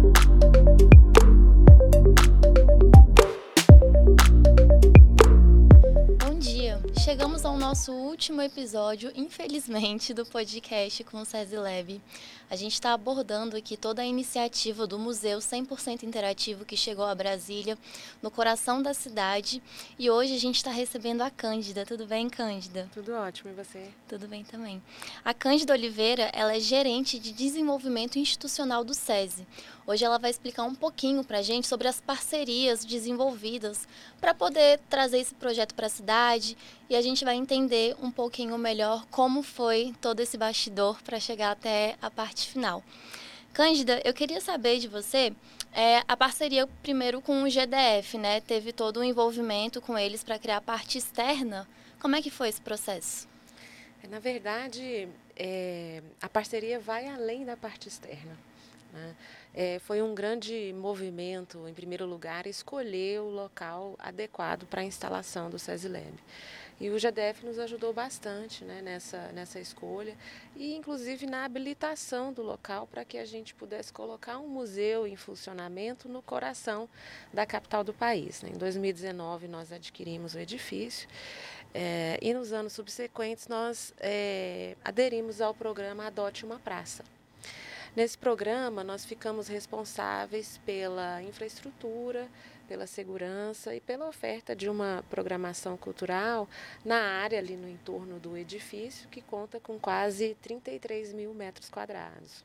Thank you. Chegamos ao nosso último episódio, infelizmente, do podcast com o SESI Lab. A gente está abordando aqui toda a iniciativa do Museu 100% Interativo que chegou a Brasília, no coração da cidade. E hoje a gente está recebendo a Cândida. Tudo bem, Cândida? Tudo ótimo, e você? Tudo bem também. A Cândida Oliveira, ela é gerente de desenvolvimento institucional do SESI. Hoje ela vai explicar um pouquinho para a gente sobre as parcerias desenvolvidas para poder trazer esse projeto para a cidade e a gente vai entender um pouquinho melhor como foi todo esse bastidor para chegar até a parte final. Cândida, eu queria saber de você é, a parceria primeiro com o GDF, né? Teve todo o um envolvimento com eles para criar a parte externa. Como é que foi esse processo? Na verdade, é, a parceria vai além da parte externa. Né? É, foi um grande movimento, em primeiro lugar, escolher o local adequado para a instalação do SESI E o GDF nos ajudou bastante né, nessa, nessa escolha e, inclusive, na habilitação do local para que a gente pudesse colocar um museu em funcionamento no coração da capital do país. Né? Em 2019, nós adquirimos o edifício é, e, nos anos subsequentes, nós é, aderimos ao programa Adote uma Praça. Nesse programa, nós ficamos responsáveis pela infraestrutura, pela segurança e pela oferta de uma programação cultural na área ali no entorno do edifício, que conta com quase 33 mil metros quadrados.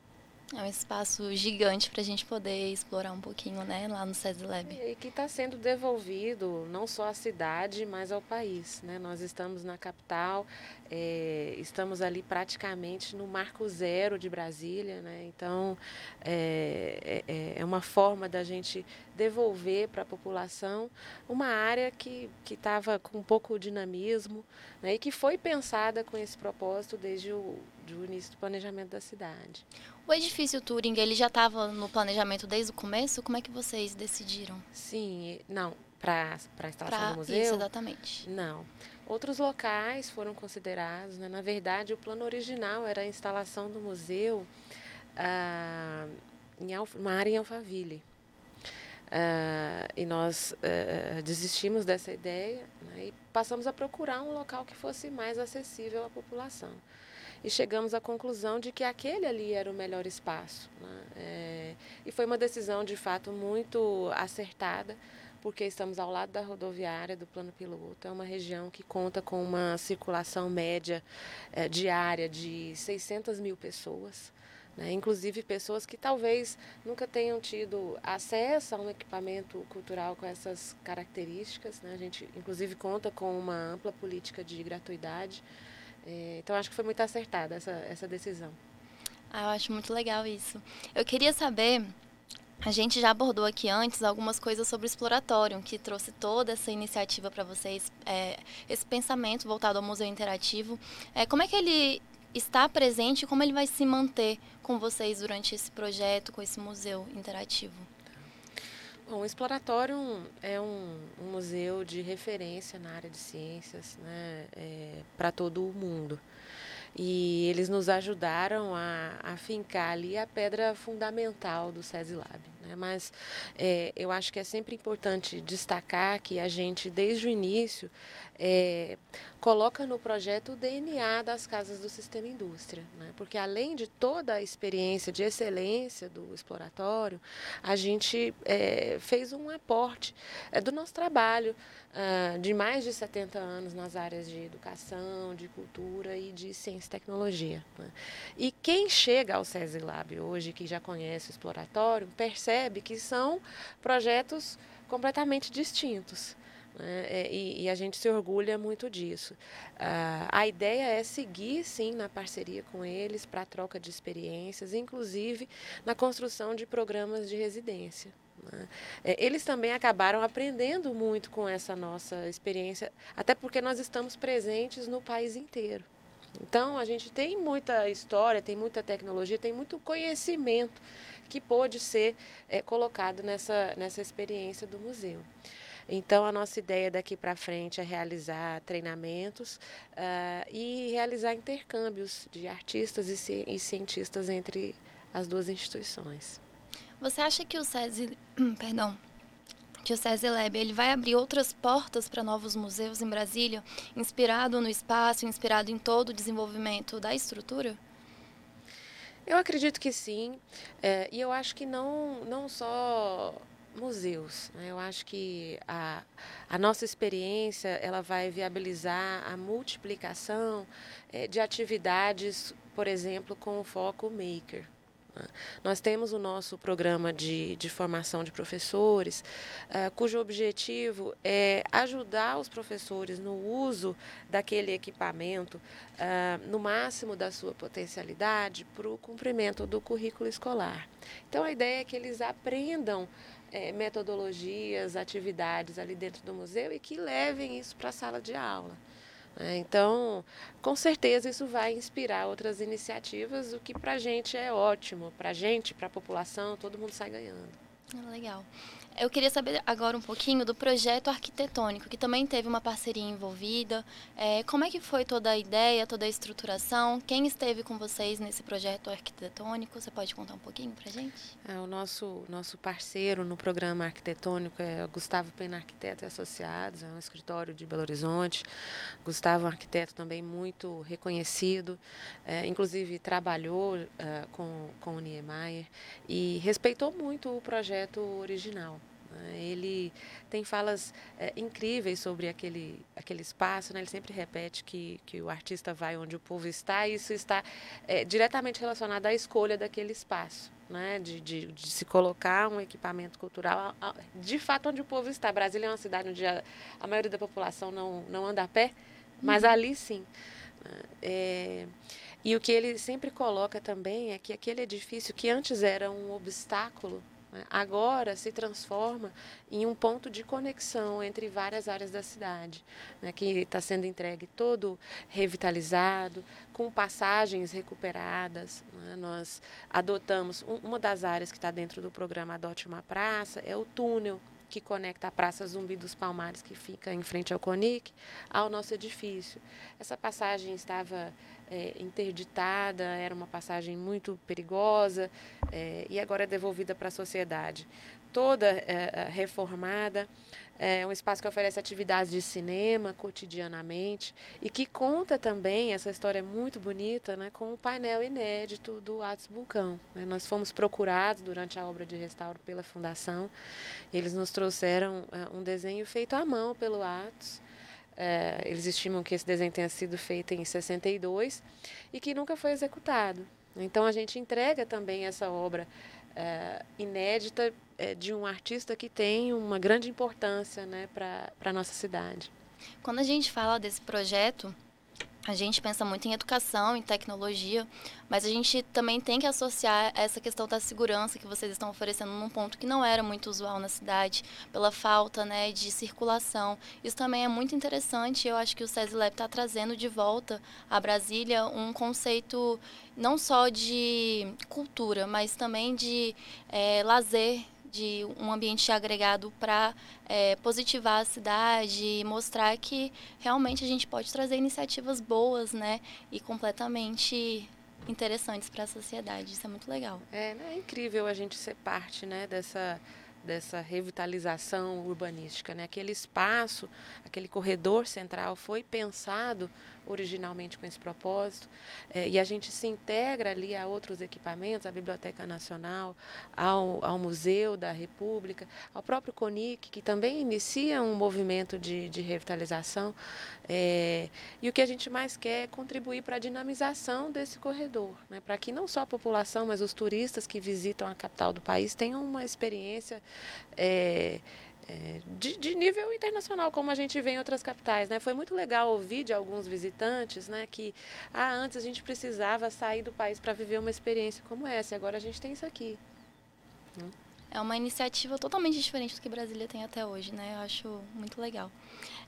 É um espaço gigante para a gente poder explorar um pouquinho, né, lá no SESI Lab. E que está sendo devolvido não só à cidade, mas ao país. Né? Nós estamos na capital, é, estamos ali praticamente no marco zero de Brasília, né? então é, é, é uma forma da gente devolver para a população uma área que estava com um pouco dinamismo né? e que foi pensada com esse propósito desde o do início do planejamento da cidade. O edifício Turing, ele já estava no planejamento desde o começo? Como é que vocês decidiram? Sim, não, para a instalação pra, do museu? Isso, exatamente. Não. Outros locais foram considerados. Né? Na verdade, o plano original era a instalação do museu ah, em Alf, uma área em Alphaville. Ah, e nós ah, desistimos dessa ideia né? e passamos a procurar um local que fosse mais acessível à população. E chegamos à conclusão de que aquele ali era o melhor espaço. Né? É, e foi uma decisão, de fato, muito acertada, porque estamos ao lado da rodoviária do plano piloto. É uma região que conta com uma circulação média é, diária de 600 mil pessoas. Né? Inclusive pessoas que talvez nunca tenham tido acesso a um equipamento cultural com essas características. Né? A gente, inclusive, conta com uma ampla política de gratuidade. É, então, acho que foi muito acertada essa, essa decisão. Ah, eu acho muito legal isso. Eu queria saber a gente já abordou aqui antes algumas coisas sobre o exploratório, que trouxe toda essa iniciativa para vocês, é, esse pensamento voltado ao museu interativo. É, como é que ele está presente e como ele vai se manter com vocês durante esse projeto, com esse museu interativo? Bom, o Exploratório é um, um museu de referência na área de ciências né, é, para todo o mundo. E eles nos ajudaram a, a fincar ali a pedra fundamental do SESI Lab. Né? Mas é, eu acho que é sempre importante destacar que a gente, desde o início, é, coloca no projeto o DNA das casas do sistema indústria. Né? Porque além de toda a experiência de excelência do exploratório, a gente é, fez um aporte é, do nosso trabalho uh, de mais de 70 anos nas áreas de educação, de cultura e de ciência e tecnologia. Né? E quem chega ao SESI Lab hoje, que já conhece o exploratório, percebe que são projetos completamente distintos. Né? É, e, e, a gente se orgulha muito disso. Uh, a ideia é seguir, sim, na parceria com eles para a troca de experiências, inclusive na construção de programas de residência. Né? É, eles também acabaram aprendendo muito com essa nossa experiência, até porque nós estamos presentes no país inteiro. Então, a gente tem muita história, tem muita tecnologia, tem muito conhecimento que pôde ser é, colocado nessa, nessa experiência do museu. Então, a nossa ideia daqui para frente é realizar treinamentos uh, e realizar intercâmbios de artistas e, ci e cientistas entre as duas instituições. Você acha que o SESI, perdão, que o SESI Lab ele vai abrir outras portas para novos museus em Brasília, inspirado no espaço, inspirado em todo o desenvolvimento da estrutura? Eu acredito que sim, é, e eu acho que não, não só museus. Né? Eu acho que a, a nossa experiência ela vai viabilizar a multiplicação é, de atividades, por exemplo, com o foco maker. Nós temos o nosso programa de, de formação de professores, uh, cujo objetivo é ajudar os professores no uso daquele equipamento uh, no máximo da sua potencialidade para o cumprimento do currículo escolar. Então, a ideia é que eles aprendam é, metodologias, atividades ali dentro do museu e que levem isso para a sala de aula. Né? Então, com certeza isso vai inspirar outras iniciativas, o que para a gente é ótimo, para a gente, para a população, todo mundo sai ganhando. Ah, legal. Eu queria saber agora um pouquinho do projeto arquitetônico, que também teve uma parceria envolvida. É, como é que foi toda a ideia, toda a estruturação? Quem esteve com vocês nesse projeto arquitetônico? Você pode contar um pouquinho para gente? É, o nosso, nosso parceiro no programa arquitetônico é Gustavo Pena Arquiteto e Associados, é um escritório de Belo Horizonte. Gustavo é um arquiteto também muito reconhecido, é, inclusive trabalhou é, com, com o Niemeyer e respeitou muito o projeto original. Né? Ele tem falas é, incríveis sobre aquele, aquele espaço. Né? Ele sempre repete que, que o artista vai onde o povo está, e isso está é, diretamente relacionado à escolha daquele espaço. Né? De, de, de, se colocar um equipamento cultural de fato onde o povo está. Brasília é uma cidade onde a, a maioria da população não, não anda a pé, mas uhum. ali sim. É, e o que ele sempre coloca também é que aquele edifício que antes era um obstáculo agora se transforma em um ponto de conexão entre várias áreas da cidade, né, que está sendo entregue todo revitalizado, com passagens recuperadas. Né, nós adotamos, uma das áreas que está dentro do programa Adote uma Praça é o túnel que conecta a Praça Zumbi dos Palmares, que fica em frente ao CONIC, ao nosso edifício. Essa passagem estava é, interditada, era uma passagem muito perigosa é, e agora é devolvida para a sociedade. Toda é, é, reformada, é um espaço que oferece atividades de cinema cotidianamente e que conta também, essa história é muito bonita, né, com o painel inédito do Atos Vulcão. Né? Nós fomos procurados durante a obra de restauro pela Fundação, eles nos trouxeram é, um desenho feito à mão pelo Atos, é, eles estimam que esse desenho tenha sido feito em 62 e que nunca foi executado. Então a gente entrega também essa obra é, inédita é, de um artista que tem uma grande importância né, para a nossa cidade. Quando a gente fala desse projeto, a gente pensa muito em educação, em tecnologia, mas a gente também tem que associar essa questão da segurança que vocês estão oferecendo num ponto que não era muito usual na cidade, pela falta né, de circulação. Isso também é muito interessante. Eu acho que o SESI Lab está trazendo de volta a Brasília um conceito não só de cultura, mas também de é, lazer de um ambiente agregado para é, positivar a cidade e mostrar que realmente a gente pode trazer iniciativas boas, né, e completamente interessantes para a sociedade. Isso é muito legal. É, né, é incrível a gente ser parte, né, dessa dessa revitalização urbanística, né? Aquele espaço, aquele corredor central foi pensado originalmente com esse propósito, é, e a gente se integra ali a outros equipamentos, à Biblioteca Nacional, ao, ao Museu da República, ao próprio CONIC, que também inicia um movimento de, de revitalização, é, e o que a gente mais quer é contribuir para a dinamização desse corredor, né, para que não só a população, mas os turistas que visitam a capital do país tenham uma experiência é, é, de, de, nível internacional, como a gente vê em outras capitais. Né? Foi muito legal ouvir de alguns visitantes né, que ah, antes a gente precisava sair do país para viver uma experiência como essa, e agora a gente tem isso aqui. É uma iniciativa totalmente diferente do que Brasília tem até hoje, né? Eu acho muito legal.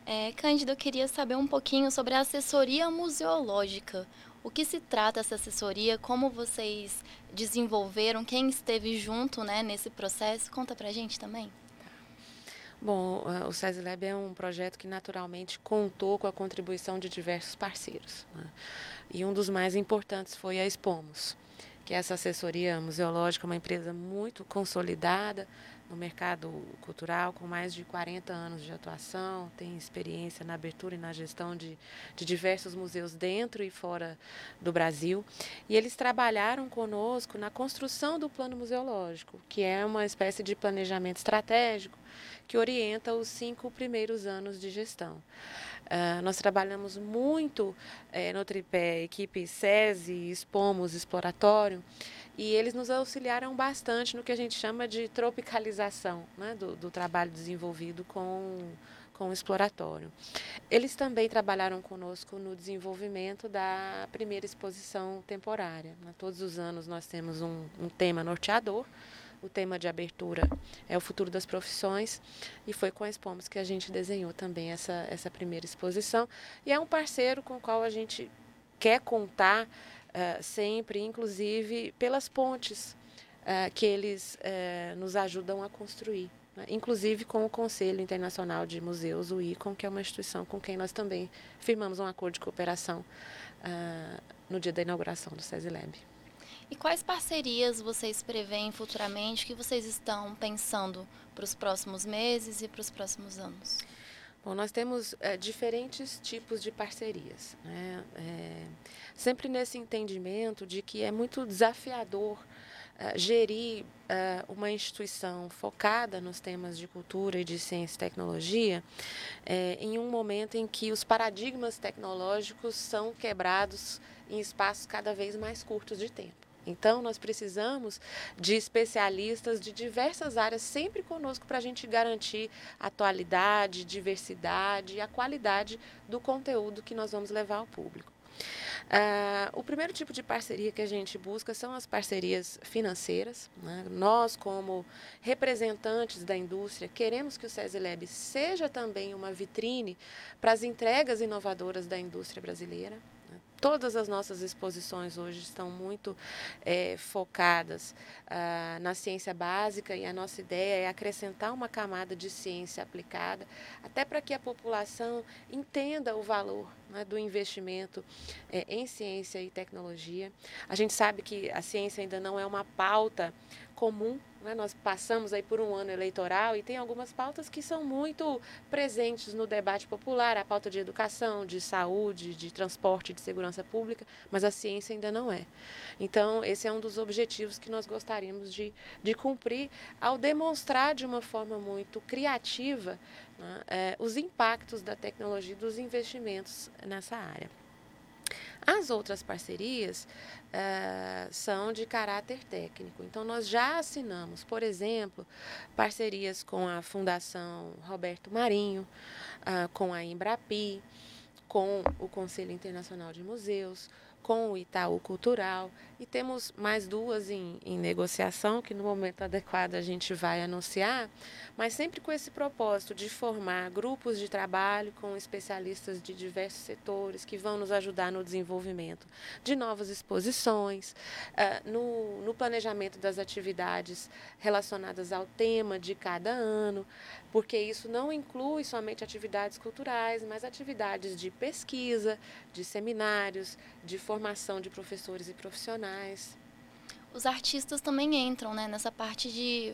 É, Cândido, eu queria saber um pouquinho sobre a assessoria museológica. O que se trata essa assessoria? Como vocês desenvolveram? Quem esteve junto né, nesse processo? Conta pra gente também. Bom, o SESI Lab é um projeto que naturalmente contou com a contribuição de diversos parceiros. Né? E um dos mais importantes foi a Expomos, que é essa assessoria museológica, uma empresa muito consolidada, no mercado cultural, com mais de 40 anos de atuação, tem experiência na abertura e na gestão de, de diversos museus dentro e fora do Brasil. E eles trabalharam conosco na construção do plano museológico, que é uma espécie de planejamento estratégico que orienta os cinco primeiros anos de gestão. Uh, nós trabalhamos muito uh, no tripé equipe SESI, Expomos, Exploratório, e eles nos auxiliaram bastante no que a gente chama de tropicalização né, do, do trabalho desenvolvido com, com o exploratório. Eles também trabalharam conosco no desenvolvimento da primeira exposição temporária. Né? Todos os anos nós temos um, um tema norteador, o tema de abertura é o futuro das profissões e foi com a Expomos que a gente desenhou também essa, essa primeira exposição e é um parceiro com o qual a gente quer contar uh, sempre, inclusive pelas pontes uh, que eles uh, nos ajudam a construir. Né? Inclusive com o Conselho Internacional de Museus, o ICOM, que é uma instituição com quem nós também firmamos um acordo de cooperação no dia da inauguração do SESI E quais parcerias vocês preveem futuramente que vocês estão pensando para os próximos meses e para os próximos anos? Bom, nós temos é, diferentes tipos de parcerias. Né? É, sempre nesse entendimento de que é muito desafiador é, gerir uma instituição focada nos temas de cultura e de ciência e tecnologia em um momento em que os paradigmas tecnológicos são quebrados em espaços cada vez mais curtos de tempo. Então, nós precisamos de especialistas de diversas áreas sempre conosco para a gente garantir atualidade, diversidade e a qualidade do conteúdo que nós vamos levar ao público. Uh, o primeiro tipo de parceria que a gente busca são as parcerias financeiras. Né? Nós, como representantes da indústria, queremos que o SESI seja também uma vitrine para as entregas inovadoras da indústria brasileira. Todas as nossas exposições hoje estão muito é, focadas ah, na ciência básica e a nossa ideia é acrescentar uma camada de ciência aplicada, até para que a população entenda o valor né, do investimento é, em ciência e tecnologia. A gente sabe que a ciência ainda não é uma pauta comum né? Nós passamos aí por um ano eleitoral e tem algumas pautas que são muito presentes no debate popular, a pauta de educação, de saúde, de transporte, de segurança pública, mas a ciência ainda não é. Então, esse é um dos objetivos que nós gostaríamos de, de cumprir ao demonstrar de uma forma muito criativa né, é, os impactos da tecnologia e dos investimentos nessa área. As outras parcerias uh, são de caráter técnico. Então, nós já assinamos, por exemplo, parcerias com a Fundação Roberto Marinho, uh, com a Embrapi, com o Conselho Internacional de Museus, com o Itaú Cultural e temos mais duas em, em, negociação que no momento adequado a gente vai anunciar, mas sempre com esse propósito de formar grupos de trabalho com especialistas de diversos setores que vão nos ajudar no desenvolvimento de novas exposições, uh, no, no planejamento das atividades relacionadas ao tema de cada ano, porque isso não inclui somente atividades culturais, mas atividades de pesquisa, de seminários, de formação de professores e profissionais. Os artistas também entram né, nessa parte de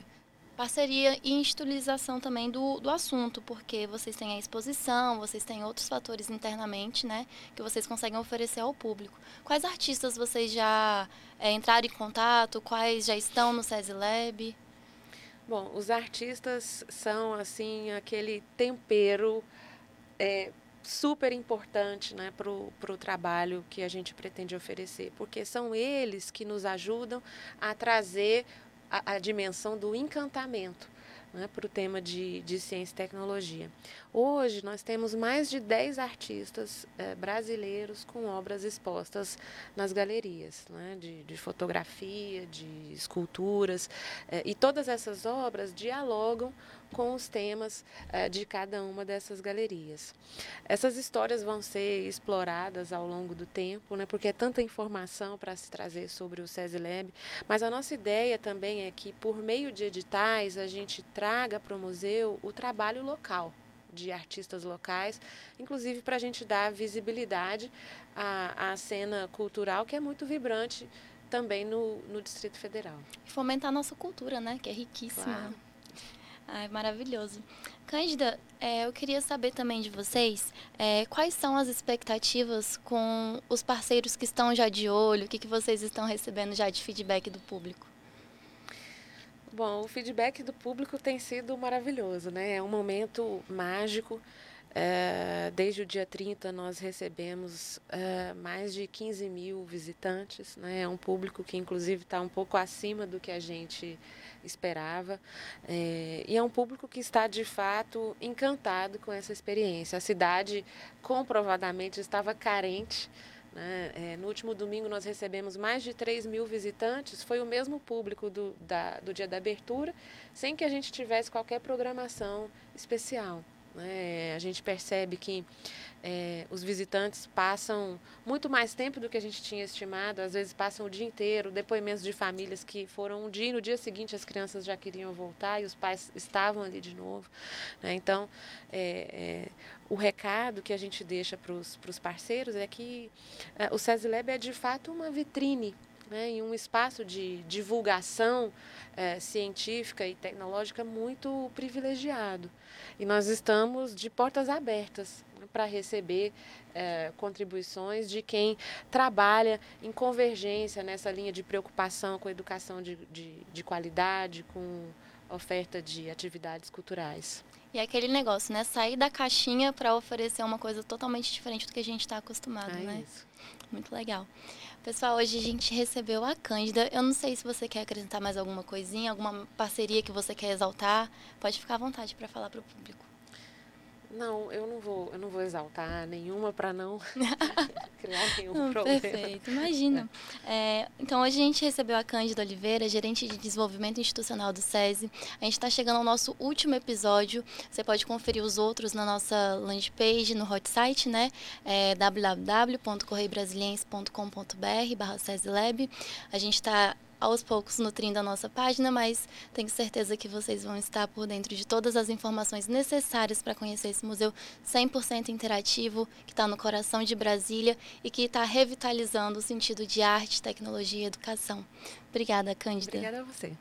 parceria e institucionalização também do, do assunto, porque vocês têm a exposição, vocês têm outros fatores internamente, né, que vocês conseguem oferecer ao público. Quais artistas vocês já é, entraram em contato? Quais já estão no SESI Lab? Bom, os artistas são assim aquele tempero é, super importante né, para o trabalho que a gente pretende oferecer, porque são eles que nos ajudam a trazer a, a dimensão do encantamento né, para o tema de, de ciência e tecnologia. Hoje nós temos mais de 10 artistas eh, brasileiros com obras expostas nas galerias, né, de, de, fotografia, de esculturas, eh, e todas essas obras dialogam com os temas eh, de cada uma dessas galerias. Essas histórias vão ser exploradas ao longo do tempo, né, porque é tanta informação para se trazer sobre o SESI Lab, mas a nossa ideia também é que, por meio de editais, a gente traga para o museu o trabalho local de artistas locais, inclusive para a gente dar visibilidade à, à cena cultural que é muito vibrante também no, no Distrito Federal. E fomentar a nossa cultura, né? Que é riquíssima. Claro. Ai, maravilhoso. Cândida, é, eu queria saber também de vocês é, quais são as expectativas com os parceiros que estão já de olho, o que, que vocês estão recebendo já de feedback do público? Bom, o feedback do público tem sido maravilhoso, né? É um momento mágico. É, desde o dia 30 nós recebemos é, mais de 15 mil visitantes, né? é um público que inclusive está um pouco acima do que a gente esperava é, e é um público que está de fato encantado com essa experiência. A cidade comprovadamente estava carente né? No último domingo nós recebemos mais de 3 mil visitantes, foi o mesmo público do, da, do dia da abertura, sem que a gente tivesse qualquer programação especial. Né? A gente percebe que é, os visitantes passam muito mais tempo do que a gente tinha estimado, às vezes passam o dia inteiro, depoimentos de famílias que foram um dia e no dia seguinte as crianças já queriam voltar e os pais estavam ali de novo. Né? Então, é, é, o recado que a gente deixa para os parceiros é que é, o SESI é de fato uma vitrine né, em um espaço de divulgação é, científica e tecnológica muito privilegiado. E nós estamos de portas abertas para receber é, contribuições de quem trabalha em convergência nessa linha de preocupação com educação de, de, de qualidade, com oferta de atividades culturais. E é aquele negócio, né? Sair da caixinha para oferecer uma coisa totalmente diferente do que a gente está acostumado, é né? Isso. Muito legal. Pessoal, hoje a gente recebeu a Cândida. Eu não sei se você quer acrescentar mais alguma coisinha, alguma parceria que você quer exaltar. Pode ficar à vontade para falar para o público. Não, eu não vou, eu não vou exaltar nenhuma para não criar nenhum não, problema. Perfeito, imagina. É, então, hoje a gente recebeu a Cândida Oliveira, gerente de desenvolvimento institucional do SESI. A gente está chegando ao nosso último episódio. Você pode conferir os outros na nossa landing page, no hot site, né? É www.correiobrasiliense.com.br barra Lab. A gente está aos poucos nutrindo a nossa página, mas tenho certeza que vocês vão estar por dentro de todas as informações necessárias para conhecer esse museu 100% interativo, que está no coração de Brasília e que está revitalizando o sentido de arte, tecnologia e educação. Obrigada, Cândida. Obrigada a você.